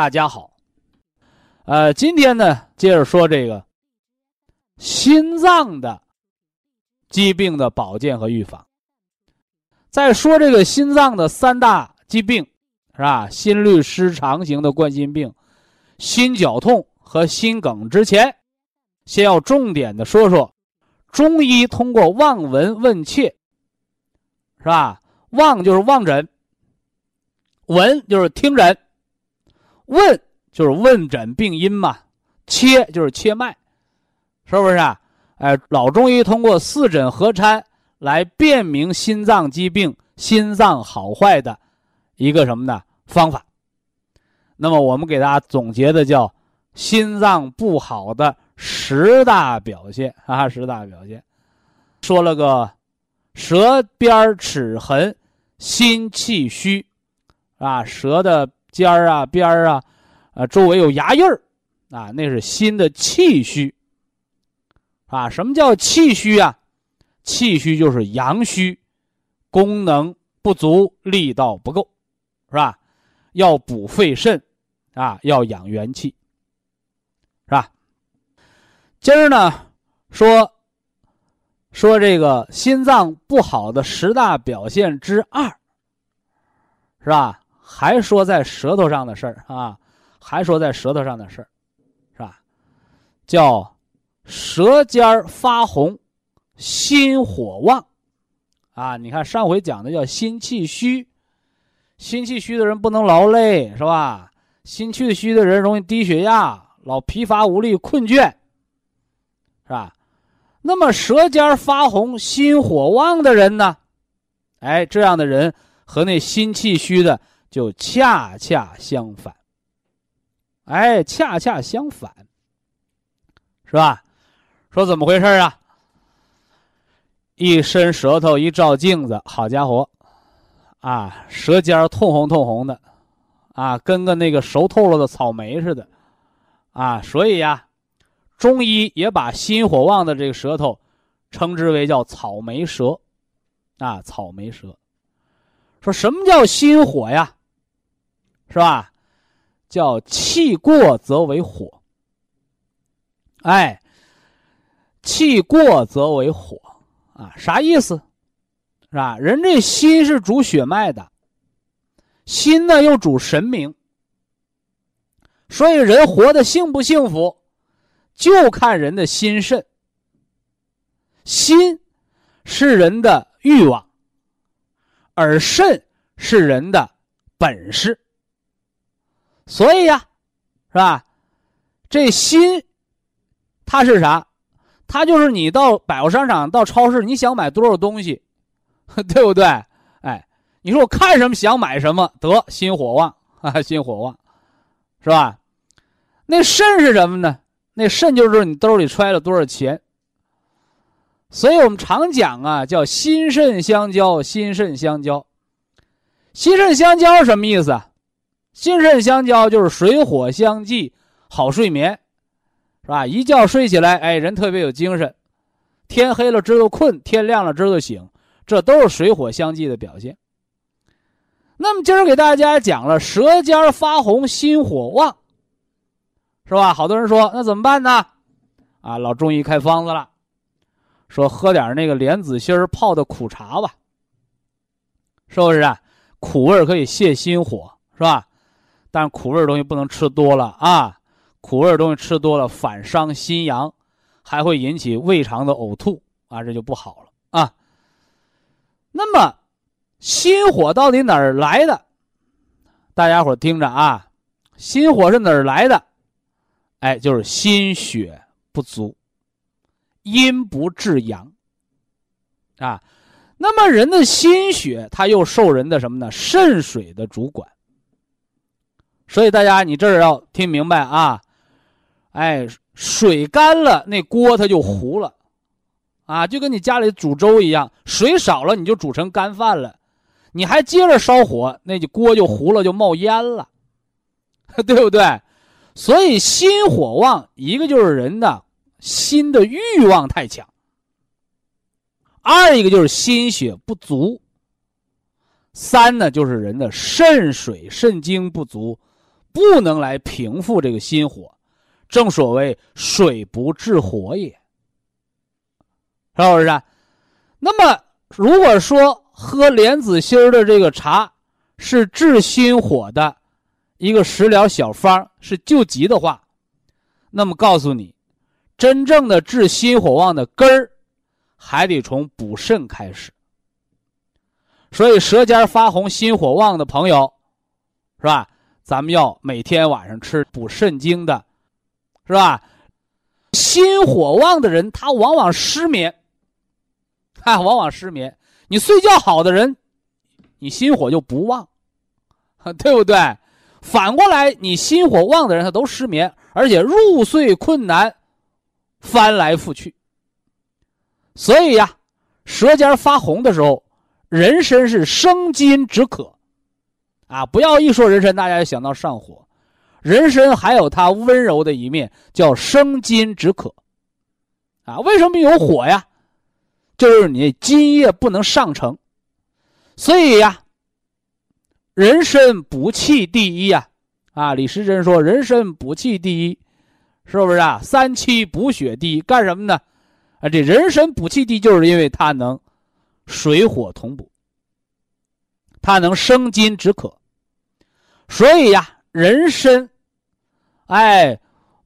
大家好，呃，今天呢，接着说这个心脏的疾病的保健和预防。在说这个心脏的三大疾病是吧？心律失常型的冠心病、心绞痛和心梗之前，先要重点的说说中医通过望闻问切，是吧？望就是望诊，闻就是听诊。问就是问诊病因嘛，切就是切脉，是不是啊？哎，老中医通过四诊合参来辨明心脏疾病、心脏好坏的一个什么呢方法？那么我们给大家总结的叫心脏不好的十大表现啊，十大表现，说了个舌边齿痕、心气虚，啊，舌的。尖儿啊，边儿啊，啊，周围有牙印儿，啊，那是心的气虚。啊，什么叫气虚啊？气虚就是阳虚，功能不足，力道不够，是吧？要补肺肾，啊，要养元气，是吧？今儿呢，说说这个心脏不好的十大表现之二，是吧？还说在舌头上的事儿啊，还说在舌头上的事儿，是吧？叫舌尖儿发红，心火旺，啊，你看上回讲的叫心气虚，心气虚的人不能劳累，是吧？心气虚的人容易低血压，老疲乏无力、困倦，是吧？那么舌尖发红、心火旺的人呢？哎，这样的人和那心气虚的。就恰恰相反，哎，恰恰相反，是吧？说怎么回事啊？一伸舌头一照镜子，好家伙，啊，舌尖通红通红的，啊，跟个那个熟透了的草莓似的，啊，所以呀，中医也把心火旺的这个舌头称之为叫草莓舌，啊，草莓舌。说什么叫心火呀？是吧？叫气过则为火。哎，气过则为火啊，啥意思？是吧？人这心是主血脉的，心呢又主神明，所以人活的幸不幸福，就看人的心肾。心是人的欲望，而肾是人的本事。所以呀，是吧？这心，它是啥？它就是你到百货商场、到超市，你想买多少东西，对不对？哎，你说我看什么想买什么，得心火旺啊，心火旺，是吧？那肾是什么呢？那肾就是你兜里揣了多少钱。所以我们常讲啊，叫心肾相交，心肾相交。心肾相交什么意思啊？心肾相交就是水火相济，好睡眠，是吧？一觉睡起来，哎，人特别有精神。天黑了知道困，天亮了知道醒，这都是水火相济的表现。那么今儿给大家讲了舌尖发红，心火旺，是吧？好多人说那怎么办呢？啊，老中医开方子了，说喝点那个莲子心泡的苦茶吧，是不是啊？苦味可以泻心火，是吧？但是苦味的东西不能吃多了啊，苦味的东西吃多了反伤心阳，还会引起胃肠的呕吐啊，这就不好了啊。那么，心火到底哪儿来的？大家伙听着啊，心火是哪儿来的？哎，就是心血不足，阴不制阳啊。那么人的心血，它又受人的什么呢？肾水的主管。所以大家，你这儿要听明白啊！哎，水干了，那锅它就糊了，啊，就跟你家里煮粥一样，水少了你就煮成干饭了，你还接着烧火，那就锅就糊了，就冒烟了，对不对？所以心火旺，一个就是人的心的欲望太强，二一个就是心血不足，三呢就是人的肾水肾精不足。不能来平复这个心火，正所谓水不治火也，是不是？那么，如果说喝莲子心的这个茶是治心火的一个食疗小方，是救急的话，那么告诉你，真正的治心火旺的根儿，还得从补肾开始。所以，舌尖发红、心火旺的朋友，是吧？咱们要每天晚上吃补肾精的，是吧？心火旺的人，他往往失眠，啊，往往失眠。你睡觉好的人，你心火就不旺，对不对？反过来，你心火旺的人，他都失眠，而且入睡困难，翻来覆去。所以呀，舌尖发红的时候，人参是生津止渴。啊，不要一说人参，大家就想到上火。人参还有它温柔的一面，叫生津止渴。啊，为什么有火呀？就是你津液不能上承，所以呀，人参补气第一呀。啊，李时珍说人参补气第一，是不是啊？三七补血第一，干什么呢？啊，这人参补气第一，就是因为它能水火同补，它能生津止渴。所以呀，人参，哎，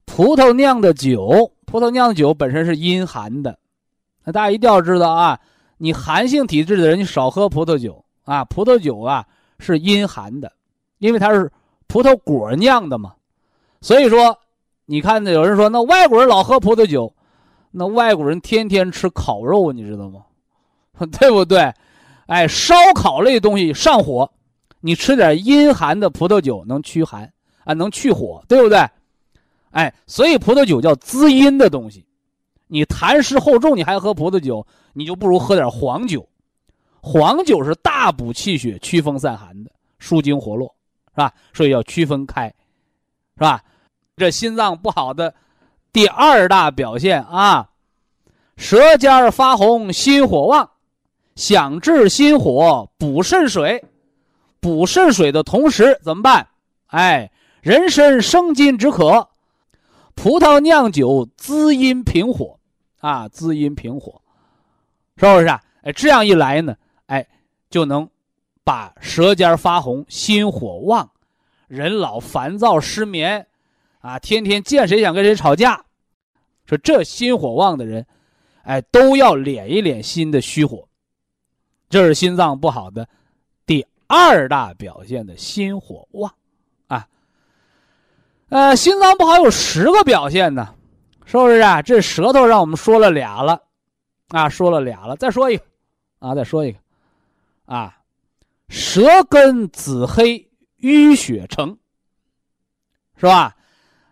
葡萄酿的酒，葡萄酿的酒本身是阴寒的，那大家一定要知道啊，你寒性体质的人，你少喝葡萄酒啊。葡萄酒啊是阴寒的，因为它是葡萄果酿的嘛。所以说，你看有人说，那外国人老喝葡萄酒，那外国人天天吃烤肉，你知道吗？对不对？哎，烧烤类东西上火。你吃点阴寒的葡萄酒能驱寒啊，能去火，对不对？哎，所以葡萄酒叫滋阴的东西。你痰湿厚重，你还喝葡萄酒，你就不如喝点黄酒。黄酒是大补气血、祛风散寒的，舒筋活络，是吧？所以要区分开，是吧？这心脏不好的第二大表现啊，舌尖发红，心火旺，想治心火，补肾水。补肾水的同时怎么办？哎，人参生津止渴，葡萄酿酒滋阴平火，啊，滋阴平火，是不是啊？哎，这样一来呢，哎，就能把舌尖发红、心火旺、人老烦躁失眠，啊，天天见谁想跟谁吵架，说这心火旺的人，哎，都要敛一敛心的虚火，这是心脏不好的。二大表现的心火旺，啊，呃，心脏不好有十个表现呢，是不是啊？这舌头让我们说了俩了，啊，说了俩了，再说一个，啊，再说一个，啊，舌根紫黑，淤血成，是吧？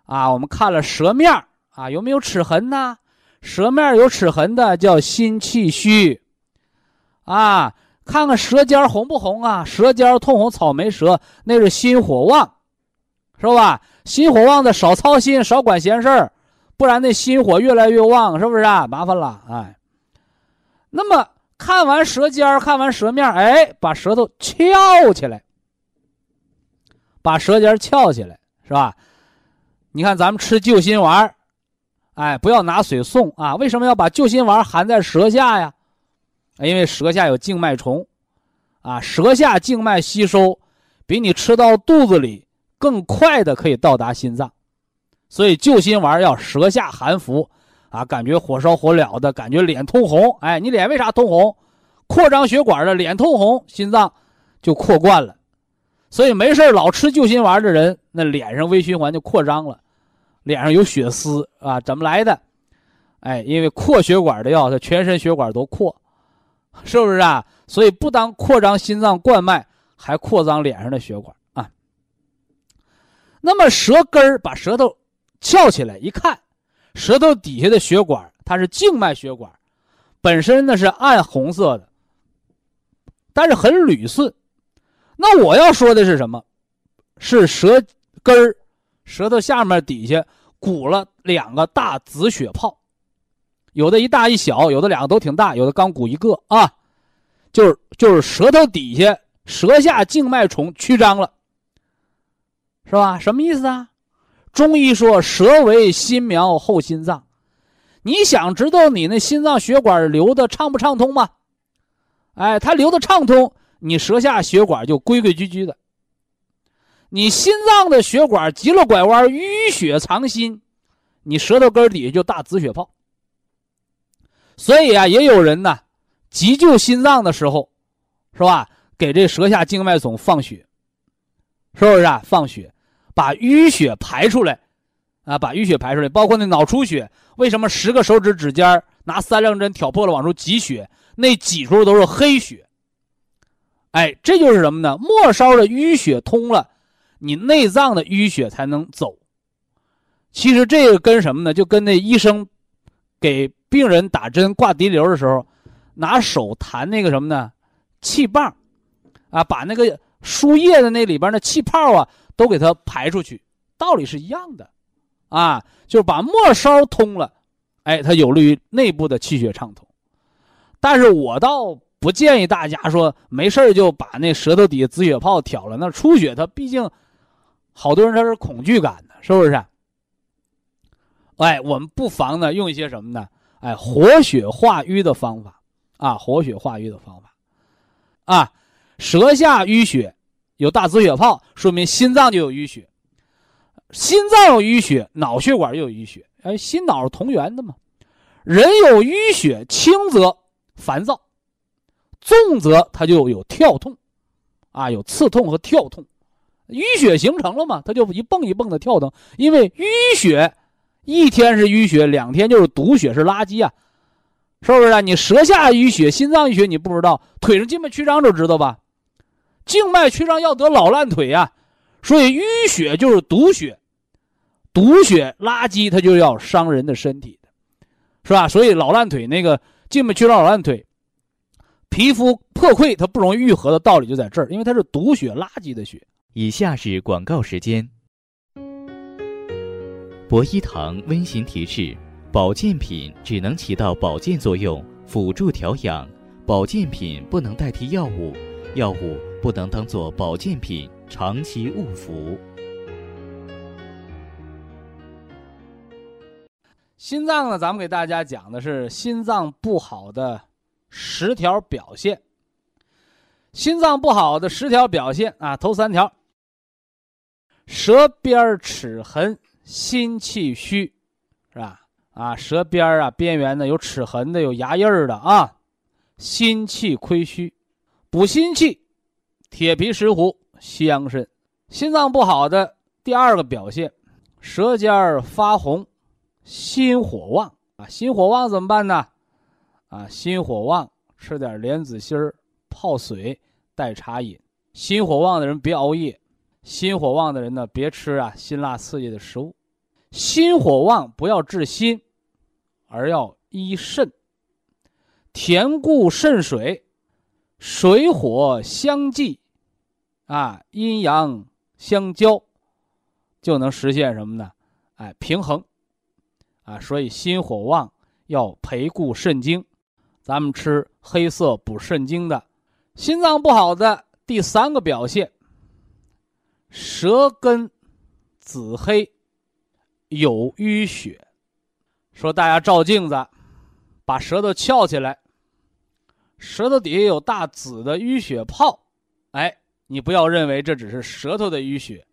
啊，我们看了舌面啊，有没有齿痕呢？舌面有齿痕的叫心气虚，啊。看看舌尖红不红啊？舌尖通红，草莓舌，那是心火旺，是吧？心火旺的少操心，少管闲事儿，不然那心火越来越旺，是不是啊？麻烦了，哎。那么看完舌尖看完舌面哎，把舌头翘起来，把舌尖翘起来，是吧？你看咱们吃救心丸哎，不要拿水送啊！为什么要把救心丸含在舌下呀？因为舌下有静脉虫，啊，舌下静脉吸收比你吃到肚子里更快的可以到达心脏，所以救心丸要舌下含服，啊，感觉火烧火燎的感觉，脸通红。哎，你脸为啥通红？扩张血管的脸通红，心脏就扩灌了。所以没事老吃救心丸的人，那脸上微循环就扩张了，脸上有血丝啊？怎么来的？哎，因为扩血管的药，它全身血管都扩，是不是啊？所以不当扩张心脏冠脉，还扩张脸上的血管啊。那么舌根儿把舌头翘起来一看，舌头底下的血管它是静脉血管，本身呢是暗红色的，但是很捋顺。那我要说的是什么？是舌根儿、舌头下面底下鼓了两个大紫血泡，有的一大一小，有的两个都挺大，有的刚鼓一个啊，就是就是舌头底下舌下静脉丛曲张了，是吧？什么意思啊？中医说舌为心苗后心脏，你想知道你那心脏血管流的畅不畅通吗？哎，它流的畅通。你舌下血管就规规矩矩的，你心脏的血管急了拐弯，淤血藏心，你舌头根底下就大紫血泡。所以啊，也有人呢，急救心脏的时候，是吧？给这舌下静脉丛放血，是不是啊？放血，把淤血排出来，啊，把淤血排出来，包括那脑出血，为什么十个手指指尖拿三棱针挑破了往出挤血，那挤出都是黑血？哎，这就是什么呢？末梢的淤血通了，你内脏的淤血才能走。其实这个跟什么呢？就跟那医生给病人打针挂滴流的时候，拿手弹那个什么呢？气棒，啊，把那个输液的那里边的气泡啊都给它排出去，道理是一样的，啊，就是把末梢通了，哎，它有利于内部的气血畅通。但是我倒。不建议大家说没事就把那舌头底下紫血泡挑了，那出血它毕竟好多人他是恐惧感的，是不是？哎，我们不妨呢用一些什么呢？哎，活血化瘀的方法啊，活血化瘀的方法啊，舌下淤血有大紫血泡，说明心脏就有淤血，心脏有淤血，脑血管就有淤血，哎，心脑是同源的嘛。人有淤血，轻则烦躁。重则它就有跳痛，啊，有刺痛和跳痛，淤血形成了嘛，它就一蹦一蹦的跳腾。因为淤血，一天是淤血，两天就是毒血，是垃圾啊，是不是啊？你舌下淤血，心脏淤血你不知道，腿上静脉曲张就知道吧？静脉曲张要得老烂腿呀，所以淤血就是毒血，毒血垃圾它就要伤人的身体的，是吧？所以老烂腿那个静脉曲张老烂腿。皮肤破溃，它不容易愈合的道理就在这儿，因为它是毒血、垃圾的血。以下是广告时间。博一堂温馨提示：保健品只能起到保健作用，辅助调养；保健品不能代替药物，药物不能当做保健品长期误服。心脏呢，咱们给大家讲的是心脏不好的。十条表现，心脏不好的十条表现啊，头三条：舌边齿痕、心气虚，是吧？啊，舌边啊边缘呢有齿痕的，有牙印儿的啊，心气亏虚，补心气，铁皮石斛，西洋参。心脏不好的第二个表现，舌尖发红，心火旺啊，心火旺怎么办呢？啊，心火旺，吃点莲子心儿泡水代茶饮。心火旺的人别熬夜，心火旺的人呢别吃啊辛辣刺激的食物。心火旺不要治心，而要医肾。填固肾水，水火相济，啊，阴阳相交，就能实现什么呢？哎，平衡。啊，所以心火旺要培固肾精。咱们吃黑色补肾精的，心脏不好的第三个表现，舌根紫黑，有淤血。说大家照镜子，把舌头翘起来，舌头底下有大紫的淤血泡，哎，你不要认为这只是舌头的淤血，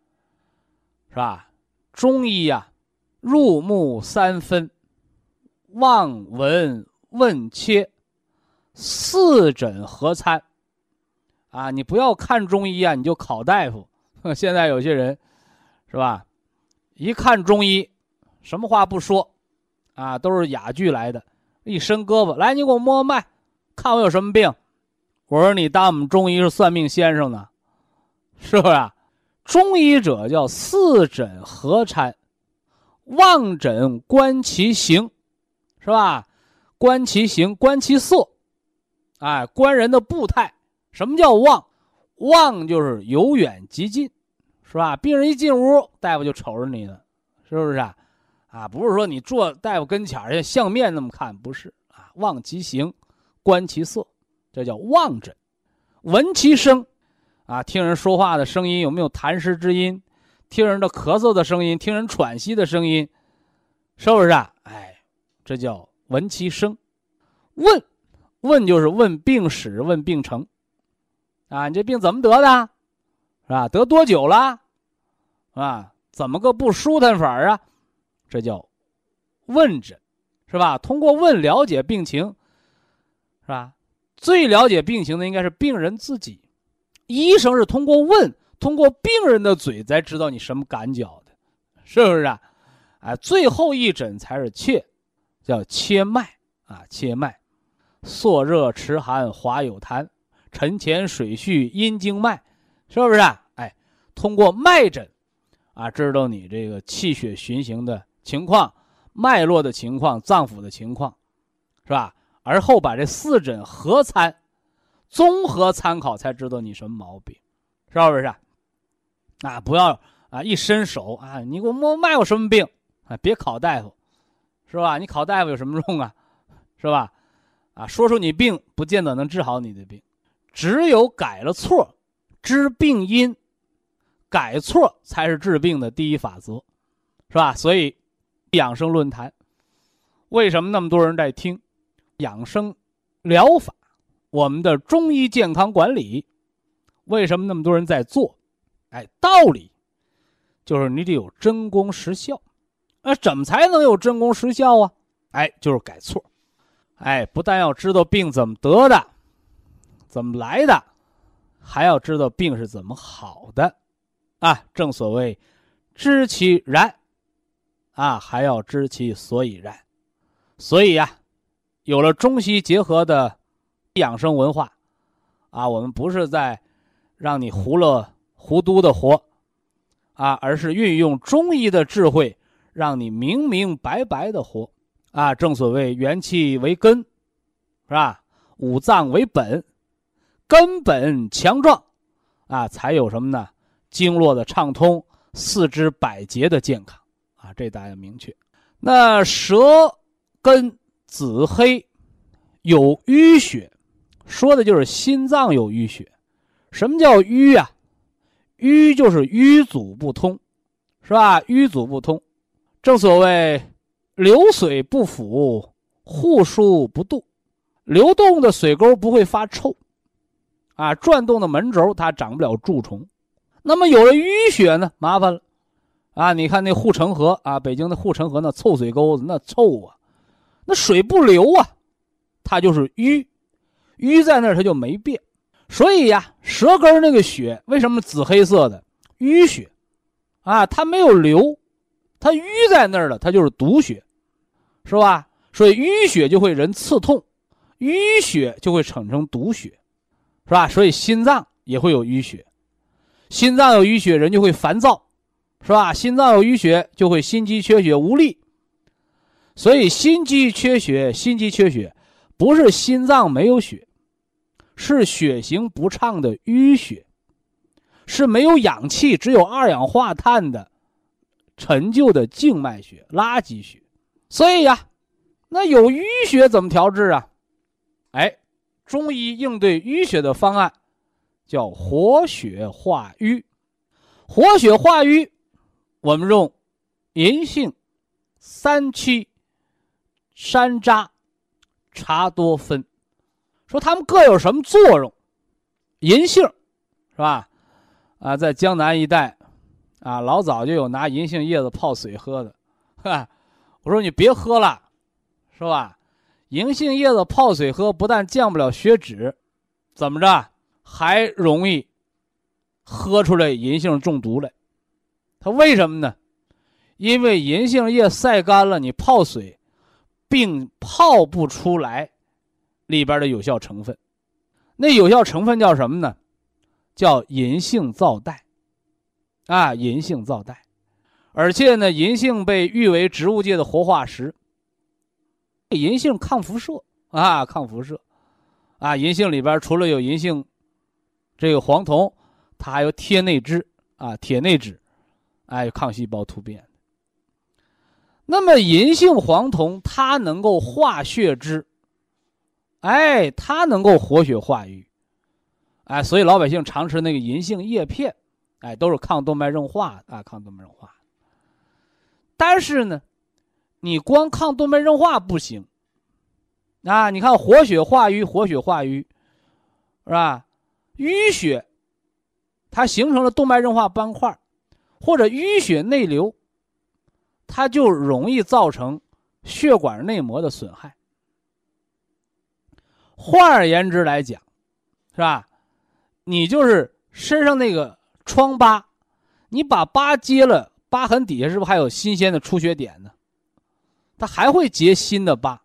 是吧？中医呀，入木三分，望闻问切，四诊合参。啊，你不要看中医啊，你就考大夫。现在有些人，是吧？一看中医，什么话不说，啊，都是哑剧来的。一伸胳膊来，你给我摸摸脉，看我有什么病。我说你当我们中医是算命先生呢，是不是？啊？中医者叫四诊合参，望诊观其形，是吧？观其形，观其色，哎，观人的步态。什么叫望？望就是由远及近，是吧？病人一进屋，大夫就瞅着你了，是不是啊？啊，不是说你坐大夫跟前像相面那么看，不是啊。望其形，观其色，这叫望诊。闻其声，啊，听人说话的声音有没有痰湿之音？听人的咳嗽的声音，听人喘息的声音，是不是啊？哎，这叫闻其声。问，问就是问病史，问病程。啊，你这病怎么得的？是吧？得多久了？啊，怎么个不舒坦法啊？这叫问诊，是吧？通过问了解病情，是吧？最了解病情的应该是病人自己，医生是通过问，通过病人的嘴才知道你什么感觉的，是不是啊？哎，最后一诊才是切，叫切脉啊，切脉，朔热迟寒，滑有痰。沉潜水续阴经脉，是不是啊？哎，通过脉诊，啊，知道你这个气血循行的情况、脉络的情况、脏腑的情况，是吧？而后把这四诊合参，综合参考，才知道你什么毛病，是不是？啊，不要啊，一伸手啊，你给我摸脉，有什么病？啊，别考大夫，是吧？你考大夫有什么用啊？是吧？啊，说出你病，不见得能治好你的病。只有改了错，知病因，改错才是治病的第一法则，是吧？所以，养生论坛，为什么那么多人在听？养生疗法，我们的中医健康管理，为什么那么多人在做？哎，道理就是你得有真功实效。那怎么才能有真功实效啊？哎，就是改错。哎，不但要知道病怎么得的。怎么来的，还要知道病是怎么好的，啊，正所谓知其然，啊，还要知其所以然。所以呀，有了中西结合的养生文化，啊，我们不是在让你糊了糊涂的活，啊，而是运用中医的智慧，让你明明白白的活。啊，正所谓元气为根，是吧？五脏为本。根本强壮，啊，才有什么呢？经络的畅通，四肢百节的健康，啊，这大家明确。那舌根紫黑，有淤血，说的就是心脏有淤血。什么叫淤啊？淤就是淤阻不通，是吧？淤阻不通，正所谓流水不腐，户枢不蠹，流动的水沟不会发臭。啊，转动的门轴它长不了蛀虫，那么有了淤血呢，麻烦了，啊，你看那护城河啊，北京的护城河那臭水沟子那臭啊，那水不流啊，它就是淤，淤在那儿它就没变，所以呀，舌根那个血为什么紫黑色的淤血，啊，它没有流，它淤在那儿了，它就是毒血，是吧？所以淤血就会人刺痛，淤血就会产生毒血。是吧？所以心脏也会有淤血，心脏有淤血，人就会烦躁，是吧？心脏有淤血，就会心肌缺血无力。所以心肌缺血，心肌缺血不是心脏没有血，是血行不畅的淤血，是没有氧气，只有二氧化碳的陈旧的静脉血、垃圾血。所以呀，那有淤血怎么调治啊？哎。中医应对淤血的方案，叫活血化瘀。活血化瘀，我们用银杏、三七、山楂、茶多酚，说它们各有什么作用？银杏，是吧？啊，在江南一带，啊，老早就有拿银杏叶子泡水喝的，哈，我说你别喝了，是吧？银杏叶子泡水喝，不但降不了血脂，怎么着还容易喝出来银杏中毒来？它为什么呢？因为银杏叶晒干了，你泡水，并泡不出来里边的有效成分。那有效成分叫什么呢？叫银杏皂苷。啊，银杏皂苷，而且呢，银杏被誉为植物界的活化石。银杏抗辐射啊，抗辐射。啊，银杏里边除了有银杏这个黄酮，它还有铁内酯啊，铁内酯，哎，抗细胞突变。那么银杏黄酮它能够化血脂，哎，它能够活血化瘀，哎，所以老百姓常吃那个银杏叶片，哎，都是抗动脉硬化啊，抗动脉硬化。但是呢，你光抗动脉硬化不行，啊，你看活血化瘀，活血化瘀，是吧？淤血，它形成了动脉硬化斑块，或者淤血内流。它就容易造成血管内膜的损害。换而言之来讲，是吧？你就是身上那个疮疤，你把疤揭了，疤痕底下是不是还有新鲜的出血点呢？它还会结新的疤，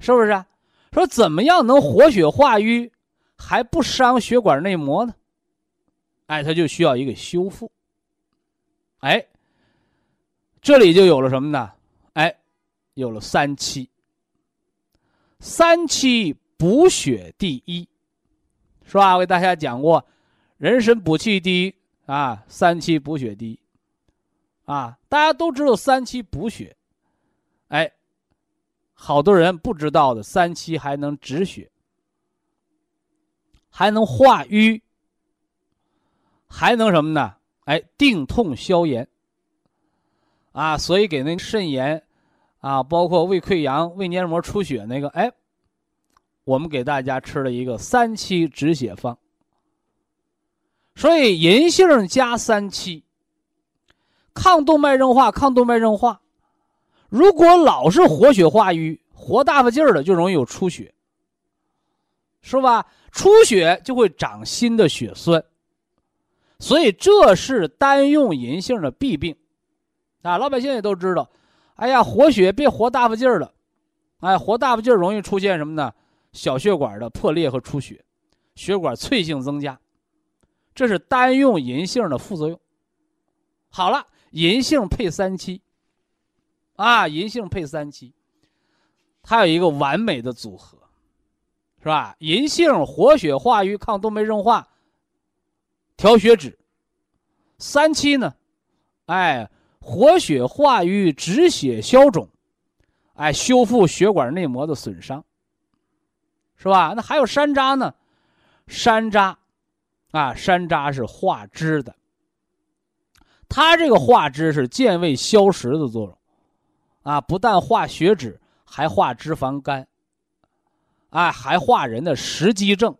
是不是？说怎么样能活血化瘀，还不伤血管内膜呢？哎，它就需要一个修复。哎。这里就有了什么呢？哎，有了三七。三七补血第一，是吧？我给大家讲过，人参补气第一啊，三七补血第一啊。大家都知道三七补血，哎，好多人不知道的，三七还能止血，还能化瘀，还能什么呢？哎，定痛消炎。啊，所以给那肾炎，啊，包括胃溃疡、胃黏膜出血那个，哎，我们给大家吃了一个三七止血方。所以银杏加三七，抗动脉硬化，抗动脉硬化。如果老是活血化瘀、活大发劲儿的，就容易有出血，是吧？出血就会长新的血栓，所以这是单用银杏的弊病。啊，老百姓也都知道，哎呀，活血别活大发劲儿了，哎，活大发劲儿容易出现什么呢？小血管的破裂和出血，血管脆性增加，这是单用银杏的副作用。好了，银杏配三七，啊，银杏配三七，它有一个完美的组合，是吧？银杏活血化瘀、抗动脉硬化、调血脂，三七呢，哎。活血化瘀、止血消肿，哎，修复血管内膜的损伤，是吧？那还有山楂呢，山楂，啊，山楂是化脂的，它这个化脂是健胃消食的作用，啊，不但化血脂，还化脂肪肝，哎，还化人的食积症，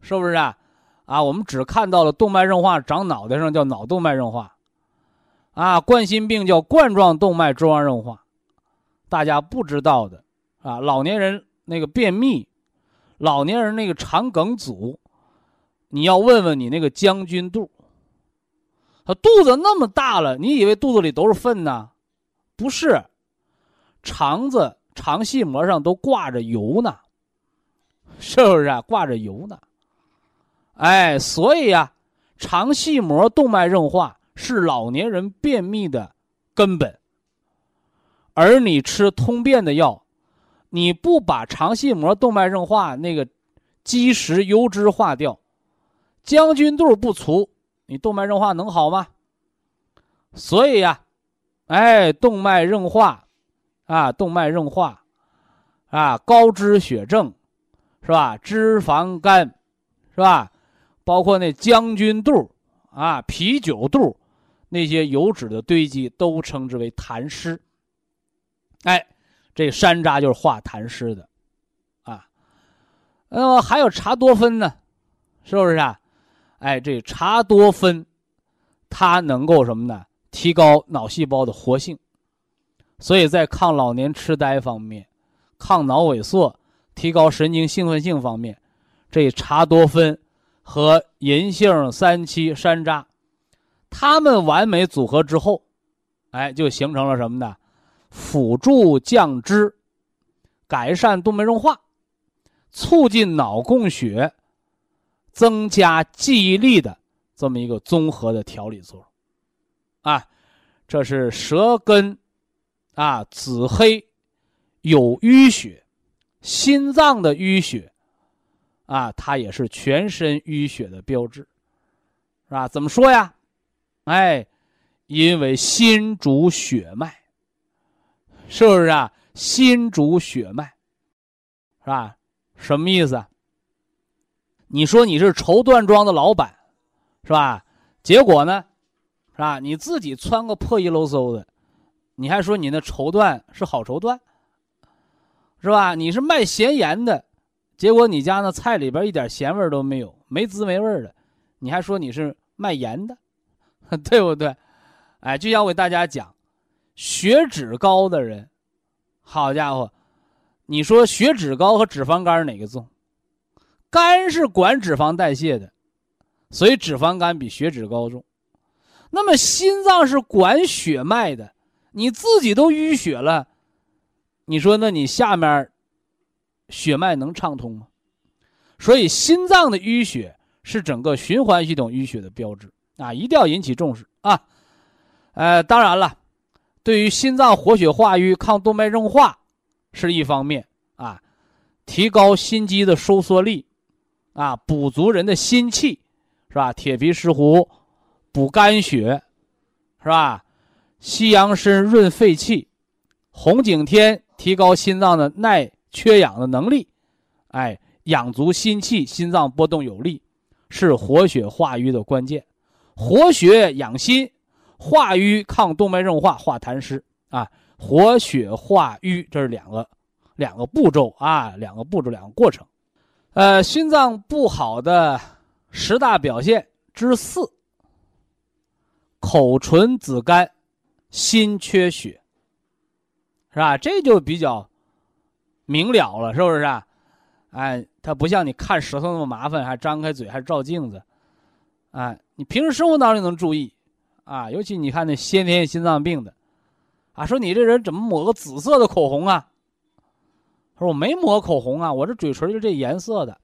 是不是啊？啊，我们只看到了动脉硬化长脑袋上，叫脑动脉硬化。啊，冠心病叫冠状动脉粥样硬化，大家不知道的啊。老年人那个便秘，老年人那个肠梗阻，你要问问你那个将军肚，他肚子那么大了，你以为肚子里都是粪呢？不是，肠子肠系膜上都挂着油呢，是不是啊？挂着油呢？哎，所以呀，肠系膜动脉硬化。是老年人便秘的根本，而你吃通便的药，你不把肠系膜动脉硬化那个积食油脂化掉，将军肚不除，你动脉硬化能好吗？所以呀，哎，动脉硬化，啊，动脉硬化，啊，高脂血症，是吧？脂肪肝，是吧？包括那将军肚，啊，啤酒肚。那些油脂的堆积都称之为痰湿。哎，这山楂就是化痰湿的，啊，那么还有茶多酚呢，是不是啊？哎，这茶多酚，它能够什么呢？提高脑细胞的活性，所以在抗老年痴呆方面、抗脑萎缩、提高神经兴奋性方面，这茶多酚和银杏三七山楂，它们完美组合之后，哎，就形成了什么呢？辅助降脂、改善动脉硬化、促进脑供血、增加记忆力的这么一个综合的调理作用，啊，这是舌根啊紫黑有淤血，心脏的淤血啊，它也是全身淤血的标志，是吧？怎么说呀？哎，因为心主血脉。是不是啊？心主血脉，是吧？什么意思？你说你是绸缎庄的老板，是吧？结果呢，是吧？你自己穿个破衣喽嗖的，你还说你那绸缎是好绸缎，是吧？你是卖咸盐的，结果你家那菜里边一点咸味都没有，没滋没味的，你还说你是卖盐的，对不对？哎，就像我给大家讲。血脂高的人，好家伙，你说血脂高和脂肪肝哪个重？肝是管脂肪代谢的，所以脂肪肝比血脂高重。那么心脏是管血脉的，你自己都淤血了，你说那你下面血脉能畅通吗？所以心脏的淤血是整个循环系统淤血的标志啊，一定要引起重视啊。呃，当然了。对于心脏活血化瘀、抗动脉硬化是一方面啊，提高心肌的收缩力，啊，补足人的心气，是吧？铁皮石斛补肝血，是吧？西洋参润肺气，红景天提高心脏的耐缺氧的能力，哎，养足心气，心脏波动有力，是活血化瘀的关键，活血养心。化瘀抗动脉硬化化痰湿啊，活血化瘀，这是两个两个步骤啊，两个步骤两个过程。呃，心脏不好的十大表现之四：口唇紫干，心缺血，是吧？这就比较明了了，是不是啊？哎，它不像你看舌头那么麻烦，还张开嘴还照镜子，哎，你平时生活当中能注意。啊，尤其你看那先天心脏病的，啊，说你这人怎么抹个紫色的口红啊？他说我没抹口红啊，我这嘴唇就这颜色的。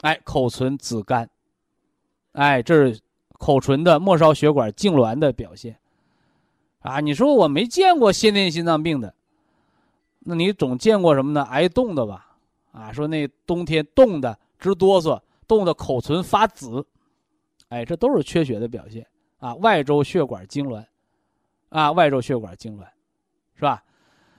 哎，口唇紫干，哎，这是口唇的末梢血管痉挛的表现。啊，你说我没见过先天心脏病的，那你总见过什么呢？挨冻的吧？啊，说那冬天冻的直哆嗦，冻的口唇发紫，哎，这都是缺血的表现。啊，外周血管痉挛，啊，外周血管痉挛，是吧？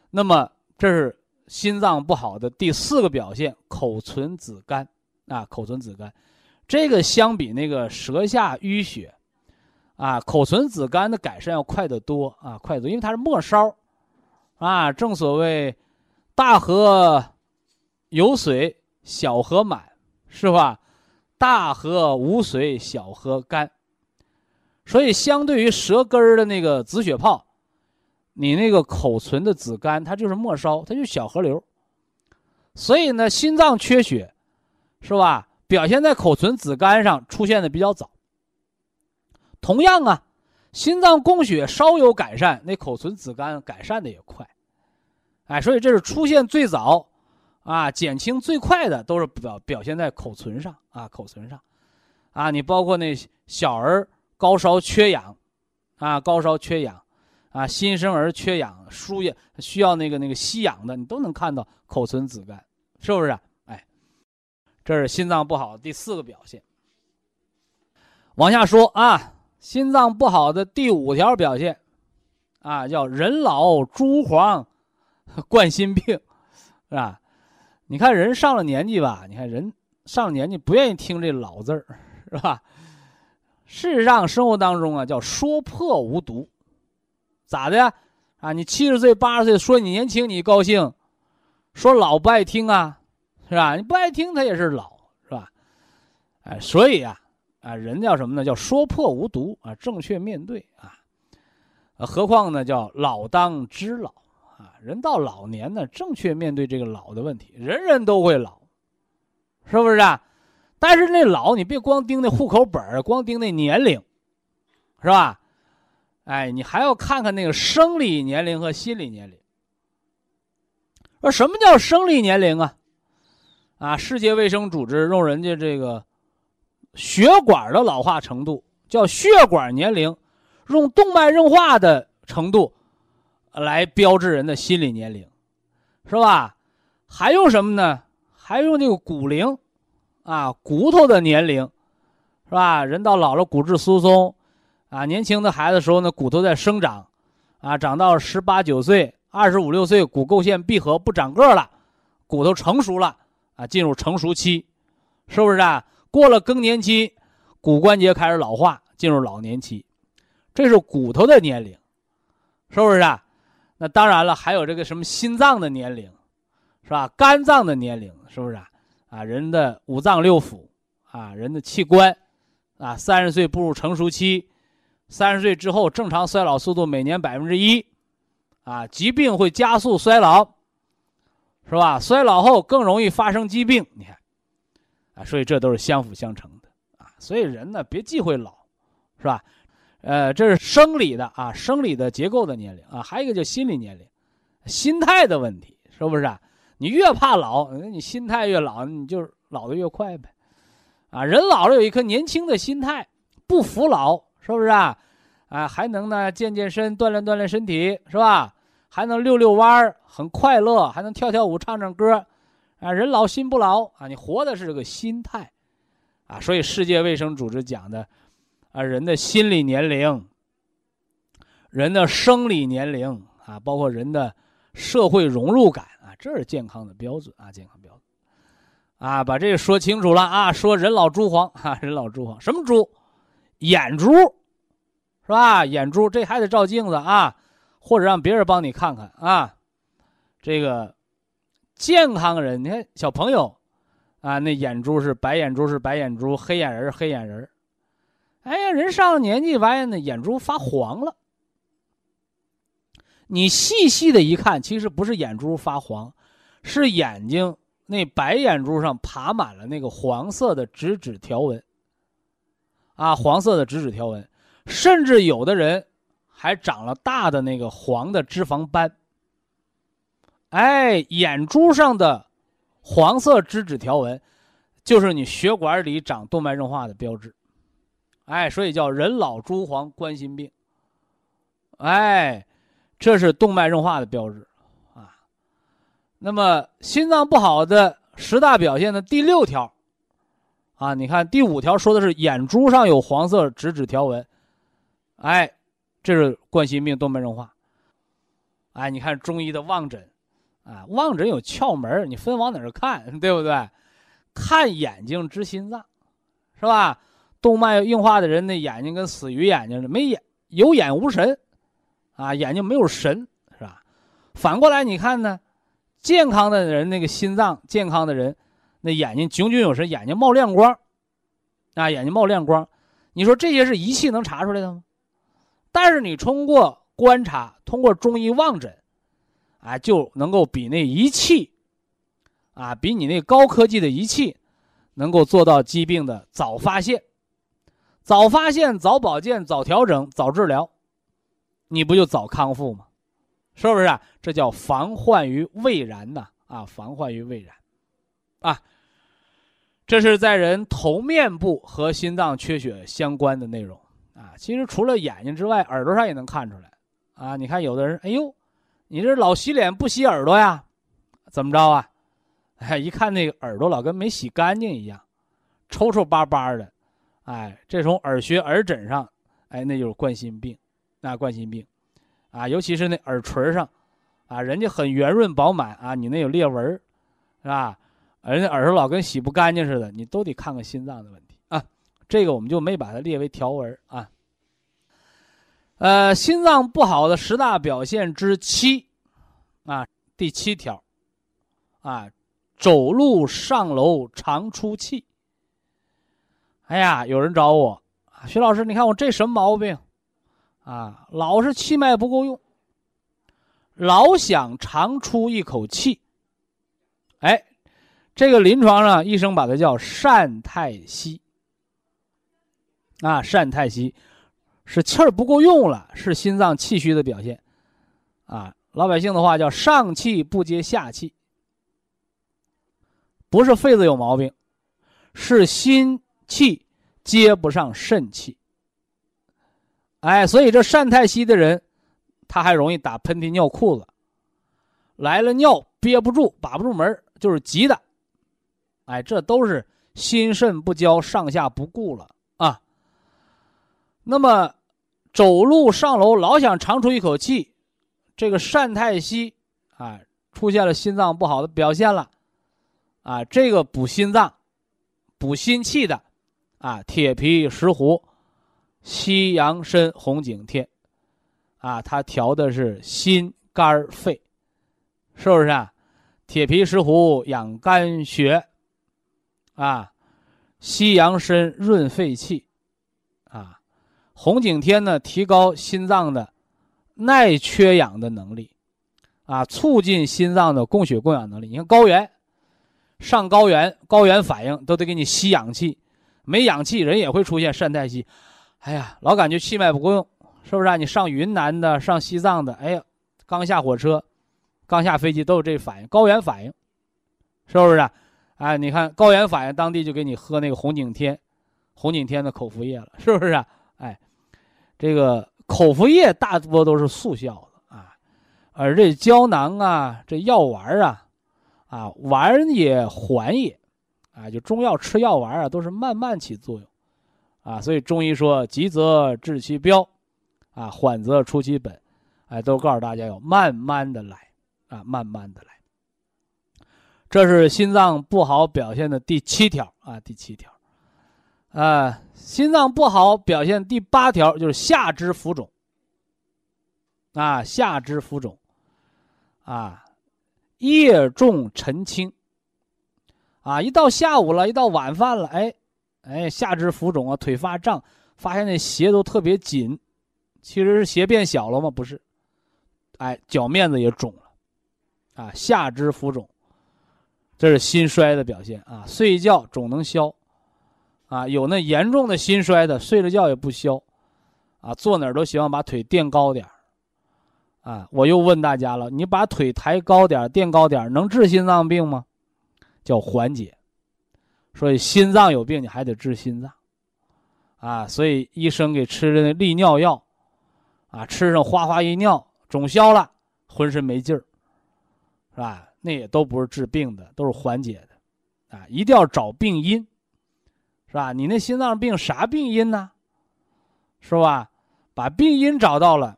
那么这是心脏不好的第四个表现，口唇紫干，啊，口唇紫干，这个相比那个舌下淤血，啊，口唇紫干的改善要快得多啊，快得多，因为它是末梢，啊，正所谓大河有水小河满，是吧？大河无水小河干。所以，相对于舌根儿的那个紫血泡，你那个口唇的紫干，它就是末梢，它就小河流。所以呢，心脏缺血，是吧？表现在口唇紫干上出现的比较早。同样啊，心脏供血稍有改善，那口唇紫干改善的也快。哎，所以这是出现最早，啊，减轻最快的都是表表现在口唇上啊，口唇上，啊，你包括那小儿。高烧缺氧，啊，高烧缺氧，啊，新生儿缺氧，输液需要那个那个吸氧的，你都能看到口唇紫干，是不是？哎，这是心脏不好第四个表现。往下说啊，心脏不好的第五条表现，啊，叫人老珠黄，冠心病，是吧？你看人上了年纪吧，你看人上了年纪不愿意听这老字儿，是吧？事实上，生活当中啊，叫说破无毒，咋的呀？啊，你七十岁、八十岁说你年轻，你高兴；说老不爱听啊，是吧？你不爱听，他也是老，是吧？哎，所以啊，啊，人叫什么呢？叫说破无毒啊，正确面对啊。何况呢叫老当知老啊，人到老年呢，正确面对这个老的问题，人人都会老，是不是啊？但是那老你别光盯那户口本光盯那年龄，是吧？哎，你还要看看那个生理年龄和心理年龄。说什么叫生理年龄啊？啊，世界卫生组织用人家这个血管的老化程度叫血管年龄，用动脉硬化的程度来标志人的心理年龄，是吧？还用什么呢？还用这个骨龄，啊，骨头的年龄，是吧？人到老了骨质疏松。啊，年轻的孩子时候呢，骨头在生长，啊，长到十八九岁、二十五六岁，骨构线闭合不长个了，骨头成熟了，啊，进入成熟期，是不是啊？过了更年期，骨关节开始老化，进入老年期，这是骨头的年龄，是不是啊？那当然了，还有这个什么心脏的年龄，是吧？肝脏的年龄，是不是啊？啊，人的五脏六腑，啊，人的器官，啊，三十岁步入成熟期。三十岁之后，正常衰老速度每年百分之一，啊，疾病会加速衰老，是吧？衰老后更容易发生疾病，你看，啊，所以这都是相辅相成的啊。所以人呢，别忌讳老，是吧？呃，这是生理的啊，生理的结构的年龄啊，还有一个叫心理年龄，心态的问题，是不是啊？你越怕老，你心态越老，你就老的越快呗，啊，人老了有一颗年轻的心态，不服老。是不是啊？啊，还能呢，健健身，锻炼锻炼身体，是吧？还能溜溜弯儿，很快乐，还能跳跳舞，唱唱歌，啊，人老心不老啊！你活的是这个心态，啊，所以世界卫生组织讲的，啊，人的心理年龄，人的生理年龄啊，包括人的社会融入感啊，这是健康的标准啊，健康标准，啊，把这个说清楚了啊，说人老珠黄啊，人老珠黄，什么珠？眼珠，是吧？眼珠这还得照镜子啊，或者让别人帮你看看啊。这个健康人，你看小朋友啊，那眼珠是白眼珠是白眼珠，黑眼仁是黑眼仁。哎呀，人上了年纪，发现那眼珠发黄了。你细细的一看，其实不是眼珠发黄，是眼睛那白眼珠上爬满了那个黄色的直指条纹。啊，黄色的直指条纹，甚至有的人还长了大的那个黄的脂肪斑。哎，眼珠上的黄色脂质条纹，就是你血管里长动脉硬化的标志。哎，所以叫人老珠黄冠心病。哎，这是动脉硬化的标志啊。那么心脏不好的十大表现的第六条。啊，你看第五条说的是眼珠上有黄色脂质条纹，哎，这是冠心病动脉硬化。哎，你看中医的望诊，啊，望诊有窍门，你分往哪儿看，对不对？看眼睛知心脏，是吧？动脉硬化的人那眼睛跟死鱼眼睛似的，没眼有眼无神，啊，眼睛没有神，是吧？反过来你看呢，健康的人那个心脏健康的人。那眼睛炯炯有神，眼睛冒亮光，啊，眼睛冒亮光，你说这些是仪器能查出来的吗？但是你通过观察，通过中医望诊，啊，就能够比那仪器，啊，比你那高科技的仪器，能够做到疾病的早发现、早发现、早保健、早调整、早治疗，你不就早康复吗？是不是啊？这叫防患于未然呐！啊，防患于未然。啊，这是在人头面部和心脏缺血相关的内容啊。其实除了眼睛之外，耳朵上也能看出来啊。你看有的人，哎呦，你这老洗脸不洗耳朵呀？怎么着啊？哎，一看那个耳朵老跟没洗干净一样，抽抽巴巴的。哎，这从耳穴、耳枕上，哎，那就是冠心病，那冠心病啊，尤其是那耳垂上，啊，人家很圆润饱满啊，你那有裂纹，是吧？人家耳朵老跟洗不干净似的，你都得看看心脏的问题。这个我们就没把它列为条文啊。呃，心脏不好的十大表现之七啊，第七条啊，走路上楼常出气。哎呀，有人找我，徐老师，你看我这什么毛病啊，老是气脉不够用，老想长出一口气。哎，这个临床上医生把它叫疝太息。啊，善太息是气儿不够用了，是心脏气虚的表现。啊，老百姓的话叫上气不接下气，不是肺子有毛病，是心气接不上肾气。哎，所以这善太息的人，他还容易打喷嚏、尿裤子，来了尿憋不住、把不住门就是急的。哎，这都是心肾不交、上下不顾了。那么，走路上楼老想长出一口气，这个疝太息啊，出现了心脏不好的表现了啊。这个补心脏、补心气的啊，铁皮石斛。西洋参、红景天，啊，它调的是心肝肺，是不是啊？铁皮石斛养肝血，啊，西洋参润肺气，红景天呢提高心脏的耐缺氧的能力，啊，促进心脏的供血供氧能力。你看高原，上高原，高原反应都得给你吸氧气，没氧气人也会出现疝太息。哎呀，老感觉气脉不够用，是不是啊？你上云南的，上西藏的，哎呀，刚下火车，刚下飞机都有这反应，高原反应，是不是啊？哎，你看高原反应，当地就给你喝那个红景天，红景天的口服液了，是不是啊？哎，这个口服液大多都是速效的啊，而这胶囊啊，这药丸啊，啊丸也缓也，啊，就中药吃药丸啊，都是慢慢起作用。啊，所以中医说急则治其标，啊，缓则出其本，哎，都告诉大家要慢慢的来，啊，慢慢的来。这是心脏不好表现的第七条啊，第七条，啊，心脏不好表现第八条就是下肢浮肿，啊，下肢浮肿，啊，夜重晨轻，啊，一到下午了，一到晚饭了，哎。哎，下肢浮肿啊，腿发胀，发现那鞋都特别紧，其实是鞋变小了吗？不是，哎，脚面子也肿了，啊，下肢浮肿，这是心衰的表现啊。睡觉肿能消，啊，有那严重的心衰的，睡着觉也不消，啊，坐哪儿都希望把腿垫高点儿啊。我又问大家了，你把腿抬高点儿垫高点儿能治心脏病吗？叫缓解。所以心脏有病，你还得治心脏，啊，所以医生给吃的那利尿药，啊，吃上哗哗一尿，肿消了，浑身没劲儿，是吧？那也都不是治病的，都是缓解的，啊，一定要找病因，是吧？你那心脏病啥病因呢？是吧？把病因找到了，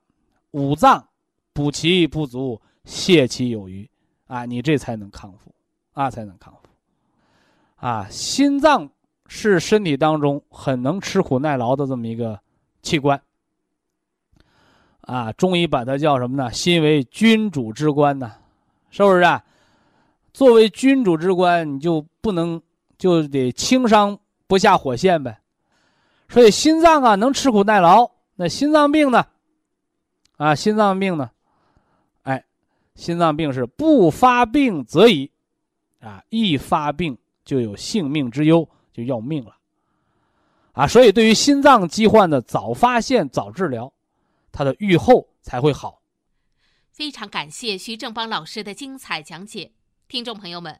五脏补其不足，泻其有余，啊，你这才能康复，啊，才能康复。啊，心脏是身体当中很能吃苦耐劳的这么一个器官。啊，中医把它叫什么呢？心为君主之官呢，是不是啊？作为君主之官，你就不能就得轻伤不下火线呗。所以心脏啊，能吃苦耐劳。那心脏病呢？啊，心脏病呢？哎，心脏病是不发病则已，啊，一发病。就有性命之忧，就要命了，啊！所以对于心脏疾患的早发现、早治疗，它的愈后才会好。非常感谢徐正邦老师的精彩讲解，听众朋友们，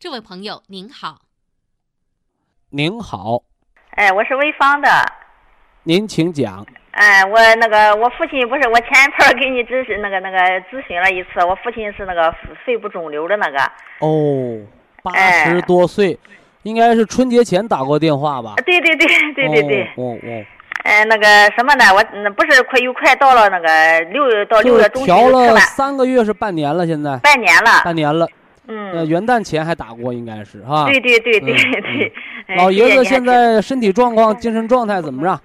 这位朋友您好。您好。哎，我是潍坊的。您请讲。哎，我那个我父亲不是我前头给你咨询那个那个咨询了一次，我父亲是那个肺部肿瘤的那个。哦。八十多岁，应该是春节前打过电话吧？对对对对对对。哦哦。哎，那个什么呢？我那不是快又快到了那个六月到六月中旬调了三个月是半年了，现在半年了。半年了。呃，嗯，元旦前还打过，应该是哈。对对对对嗯对。哎老爷子现在身体状况、精神状态怎么样？